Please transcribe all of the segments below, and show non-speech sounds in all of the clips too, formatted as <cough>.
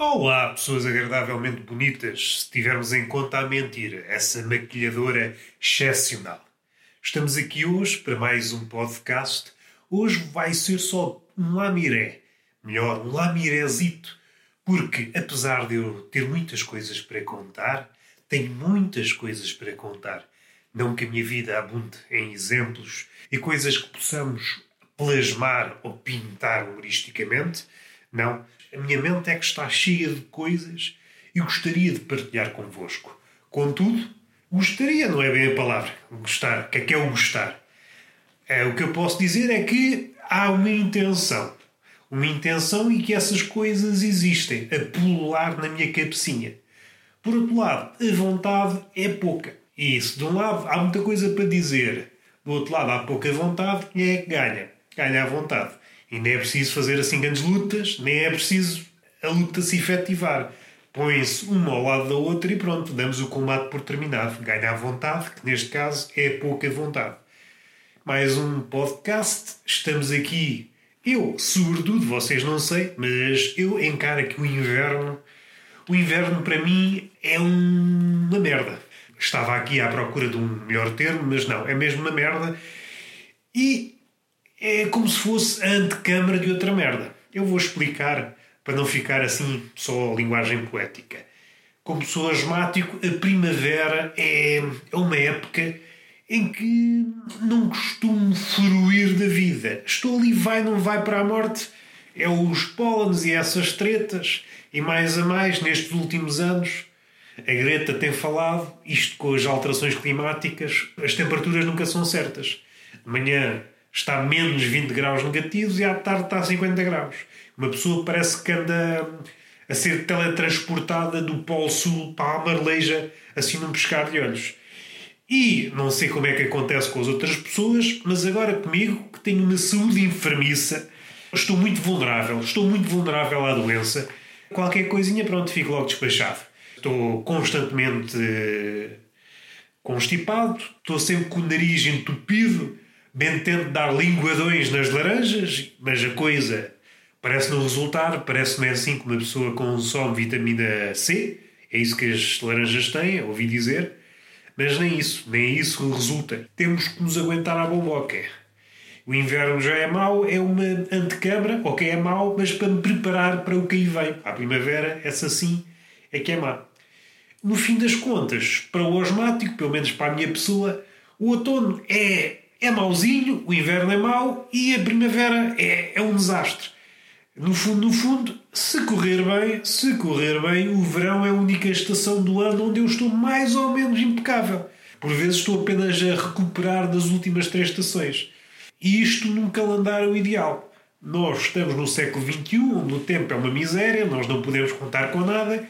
Olá, pessoas agradavelmente bonitas, se tivermos em conta a mentira, essa maquilhadora excepcional. Estamos aqui hoje para mais um podcast. Hoje vai ser só um lamiré, melhor, um lamirézito, porque apesar de eu ter muitas coisas para contar, tenho muitas coisas para contar. Não que a minha vida abunde em exemplos e coisas que possamos plasmar ou pintar humoristicamente, não a minha mente é que está cheia de coisas e gostaria de partilhar convosco. Contudo, gostaria não é bem a palavra. Gostar. O que é que é o gostar? É, o que eu posso dizer é que há uma intenção. Uma intenção e que essas coisas existem a pulular na minha cabecinha. Por outro lado, a vontade é pouca. E isso, de um lado, há muita coisa para dizer. Do outro lado, há pouca vontade. Quem é que ganha? Ganha a vontade. E nem é preciso fazer assim grandes lutas, nem é preciso a luta se efetivar. Põe-se uma ao lado da outra e pronto, damos o combate por terminado. Ganha a vontade, que neste caso é pouca vontade. Mais um podcast. Estamos aqui. Eu, sobretudo, vocês não sei, mas eu encaro que o inverno. O inverno para mim é uma merda. Estava aqui à procura de um melhor termo, mas não, é mesmo uma merda. E é como se fosse a antecâmara de outra merda. Eu vou explicar para não ficar assim só linguagem poética. Como sou asmático, a primavera é, é uma época em que não costumo fruir da vida. Estou ali, vai, não vai para a morte. É os pólenes e essas tretas. E mais a mais, nestes últimos anos, a Greta tem falado, isto com as alterações climáticas, as temperaturas nunca são certas. De manhã está a menos 20 graus negativos e à tarde está a 50 graus. Uma pessoa parece que anda a ser teletransportada do Polo Sul para a Marleja assim num pescar de olhos. E não sei como é que acontece com as outras pessoas, mas agora comigo, que tenho uma saúde enfermiça, estou muito vulnerável, estou muito vulnerável à doença. Qualquer coisinha, pronto, fico logo despachado. Estou constantemente eh, constipado, estou sempre com o nariz entupido, bem tento dar linguadões nas laranjas, mas a coisa parece não resultar, parece-me assim que uma pessoa consome vitamina C, é isso que as laranjas têm, ouvi dizer, mas nem isso, nem isso resulta. Temos que nos aguentar à boboca. O inverno já é mau, é uma antecâmara, ok, é mau, mas para me preparar para o que aí vem. A primavera, essa sim, é que é má. No fim das contas, para o osmático, pelo menos para a minha pessoa, o outono é é mauzinho, o inverno é mau e a primavera é, é um desastre. No fundo, no fundo, se correr bem, se correr bem, o verão é a única estação do ano onde eu estou mais ou menos impecável. Por vezes estou apenas a recuperar das últimas três estações. E isto num calendário ideal. Nós estamos no século XXI, onde o tempo é uma miséria, nós não podemos contar com nada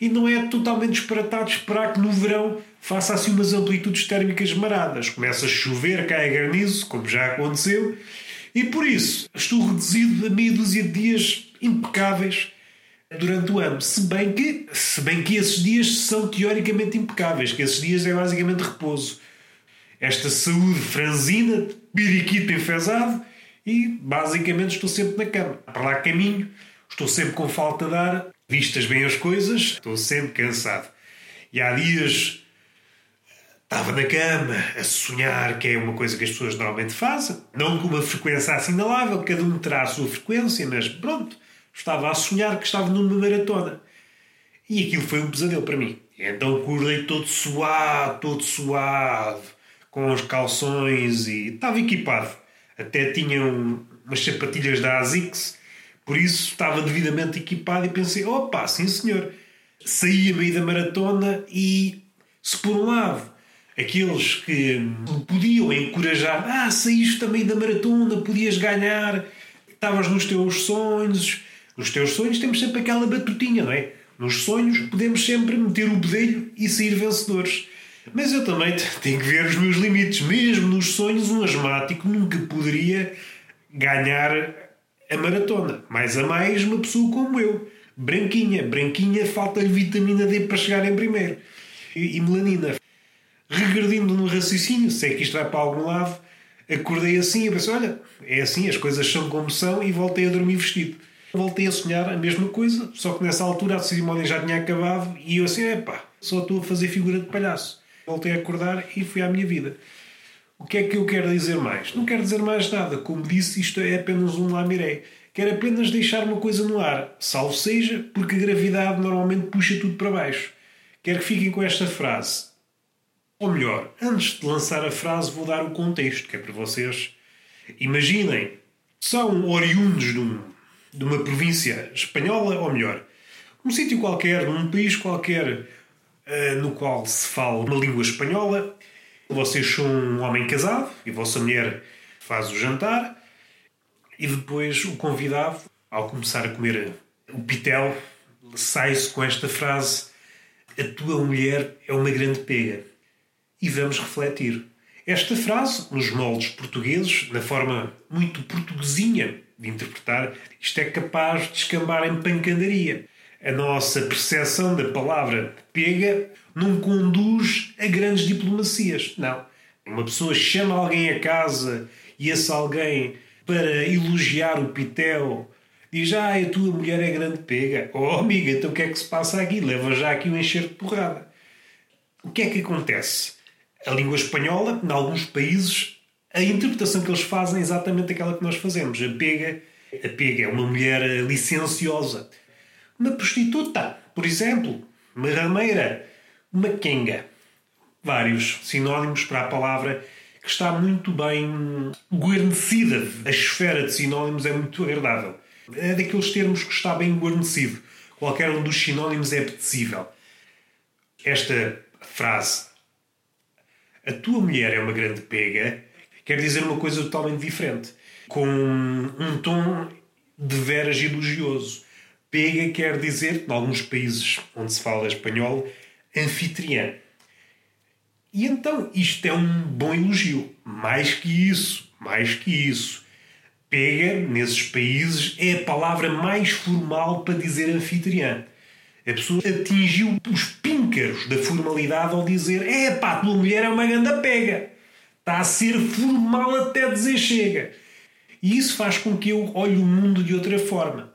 e não é totalmente disparatado esperar que no verão faça assim umas amplitudes térmicas maradas. Começa a chover, cai a granizo, como já aconteceu, e por isso estou reduzido a meia dúzia de dias impecáveis durante o ano. Se bem que, se bem que esses dias são teoricamente impecáveis, que esses dias é basicamente repouso. Esta saúde franzina, piriquito enfesado, e basicamente estou sempre na cama. Para lá caminho, estou sempre com falta de ar, vistas bem as coisas, estou sempre cansado. E há dias estava na cama a sonhar, que é uma coisa que as pessoas normalmente fazem, não com uma frequência assinalável, cada um terá a sua frequência, mas pronto, estava a sonhar que estava numa maratona. E aquilo foi um pesadelo para mim. Então acordei todo suado, todo suado, com os calções e estava equipado. Até tinha um, umas sapatilhas da ASICS por isso estava devidamente equipado e pensei: opa, sim senhor. Saí a meio da maratona e, se por um lado aqueles que me podiam encorajar, ah, saíste também da maratona, podias ganhar, estavas nos teus sonhos. Nos teus sonhos temos sempre aquela batutinha, não é? Nos sonhos podemos sempre meter o bedelho e sair vencedores. Mas eu também tenho que ver os meus limites. Mesmo nos sonhos, um asmático nunca poderia ganhar a maratona. Mais a mais uma pessoa como eu. Branquinha. Branquinha falta-lhe vitamina D para chegar em primeiro. E, e melanina. Regredindo no raciocínio, sei é que isto vai para algum lado, acordei assim e pensei, olha, é assim, as coisas são como são e voltei a dormir vestido. voltei a sonhar a mesma coisa, só que nessa altura a cerimónia já tinha acabado e eu assim, epá, só estou a fazer figura de palhaço. Voltei a acordar e fui à minha vida. O que é que eu quero dizer mais? Não quero dizer mais nada. Como disse, isto é apenas um lamiré. Quero apenas deixar uma coisa no ar, salvo seja porque a gravidade normalmente puxa tudo para baixo. Quero que fiquem com esta frase. Ou melhor, antes de lançar a frase, vou dar o contexto, que é para vocês. Imaginem, são oriundos de, um, de uma província espanhola, ou melhor, um sítio qualquer, num país qualquer uh, no qual se fala uma língua espanhola. Vocês são um homem casado e a vossa mulher faz o jantar e depois o convidado, ao começar a comer o pitel, sai-se com esta frase: A tua mulher é uma grande pega. E vamos refletir. Esta frase, nos moldes portugueses, na forma muito portuguesinha de interpretar, isto é capaz de escambar em pancadaria. A nossa percepção da palavra pega não conduz a grandes diplomacias. Não. Uma pessoa chama alguém a casa e esse alguém para elogiar o Pitel. Diz, ah, a tua mulher é grande pega. Oh, amiga, então o que é que se passa aqui? Leva já aqui um enxerto de porrada. O que é que acontece? A língua espanhola, em alguns países, a interpretação que eles fazem é exatamente aquela que nós fazemos. A pega, a pega é uma mulher licenciosa. Uma prostituta, por exemplo. Uma rameira. Uma quenga. Vários sinónimos para a palavra que está muito bem guarnecida. A esfera de sinónimos é muito agradável. É daqueles termos que está bem guarnecido. Qualquer um dos sinónimos é apetecível. Esta frase, a tua mulher é uma grande pega, quer dizer uma coisa totalmente diferente. Com um tom de veras elogioso. Pega quer dizer, em alguns países onde se fala espanhol, anfitriã. E então isto é um bom elogio. Mais que isso, mais que isso. Pega, nesses países, é a palavra mais formal para dizer anfitriã. A pessoa atingiu os píncaros da formalidade ao dizer: é pá, tua mulher é uma ganda pega. Está a ser formal até dizer chega. E isso faz com que eu olhe o mundo de outra forma.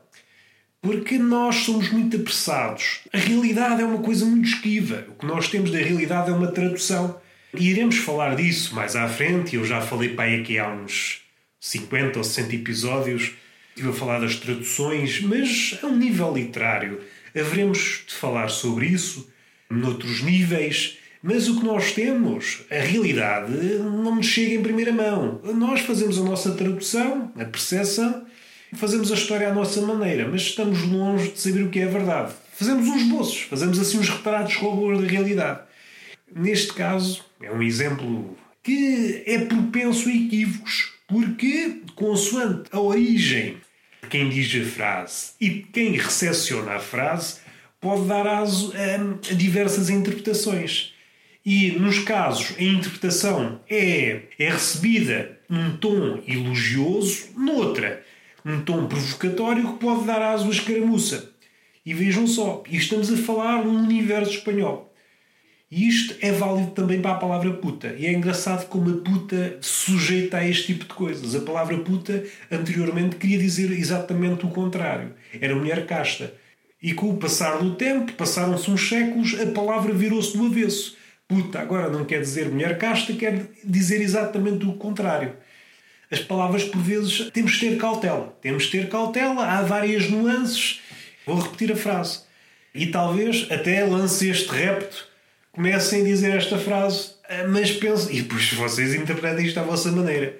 Porque nós somos muito apressados. A realidade é uma coisa muito esquiva. O que nós temos da realidade é uma tradução. E iremos falar disso mais à frente. Eu já falei para aí aqui há uns 50 ou 60 episódios. Estive a falar das traduções, mas a um nível literário. Haveremos de falar sobre isso noutros níveis. Mas o que nós temos, a realidade, não nos chega em primeira mão. Nós fazemos a nossa tradução, a percepção, fazemos a história à nossa maneira, mas estamos longe de saber o que é a verdade. Fazemos uns bolsos, fazemos assim uns retratos robôs da realidade. Neste caso, é um exemplo que é propenso a equívocos, porque, consoante a origem de quem diz a frase e de quem recepciona a frase, pode dar aso a, a diversas interpretações. E, nos casos, a interpretação é, é recebida num tom elogioso, noutra, um tom provocatório que pode dar aso à escaramuça. E vejam só, estamos a falar num universo espanhol. E isto é válido também para a palavra puta. E é engraçado como a puta sujeita a este tipo de coisas. A palavra puta anteriormente queria dizer exatamente o contrário. Era mulher casta. E com o passar do tempo, passaram-se uns séculos, a palavra virou-se do avesso. Puta agora não quer dizer mulher casta, quer dizer exatamente o contrário as palavras por vezes temos de ter cautela. Temos de ter cautela, há várias nuances. Vou repetir a frase. E talvez até lance este repto, comecem a dizer esta frase, ah, mas pensem, e depois vocês interpretem isto à vossa maneira.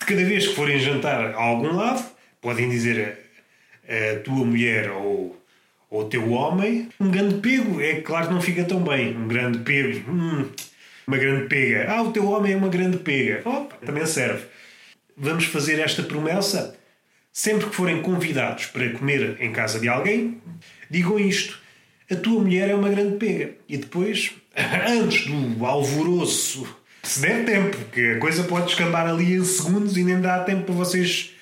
De cada vez que forem jantar a algum lado, podem dizer a, a tua mulher ou o teu homem, um grande pego, é claro que não fica tão bem. Um grande pego, hum, uma grande pega. Ah, o teu homem é uma grande pega. Opa, também serve vamos fazer esta promessa. Sempre que forem convidados para comer em casa de alguém, digam isto: a tua mulher é uma grande pega. E depois, <laughs> antes do alvoroço, se der tempo, porque a coisa pode escambar ali em segundos e nem dá tempo para vocês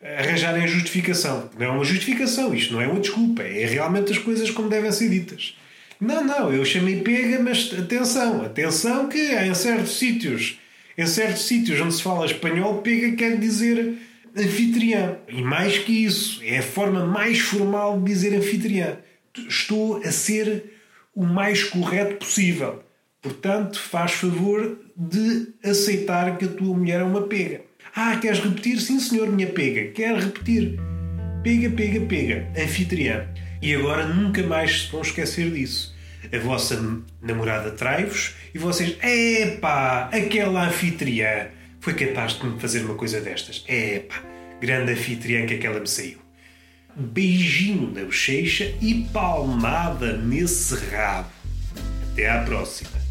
arranjarem a justificação. Não é uma justificação, isto não é uma desculpa, é realmente as coisas como devem ser ditas. Não, não, eu chamei pega, mas atenção, atenção que em certos sítios em certos sítios onde se fala espanhol, pega quer dizer anfitriã. E mais que isso, é a forma mais formal de dizer anfitriã. Estou a ser o mais correto possível. Portanto, faz favor de aceitar que a tua mulher é uma pega. Ah, queres repetir? Sim, senhor, minha pega. Quer repetir? Pega, pega, pega. Anfitriã. E agora nunca mais se vão esquecer disso. A vossa namorada trai-vos e vocês, epá, aquela anfitriã foi capaz de me fazer uma coisa destas. Epá, grande anfitriã que aquela me saiu. Beijinho na bochecha e palmada nesse rabo. Até à próxima.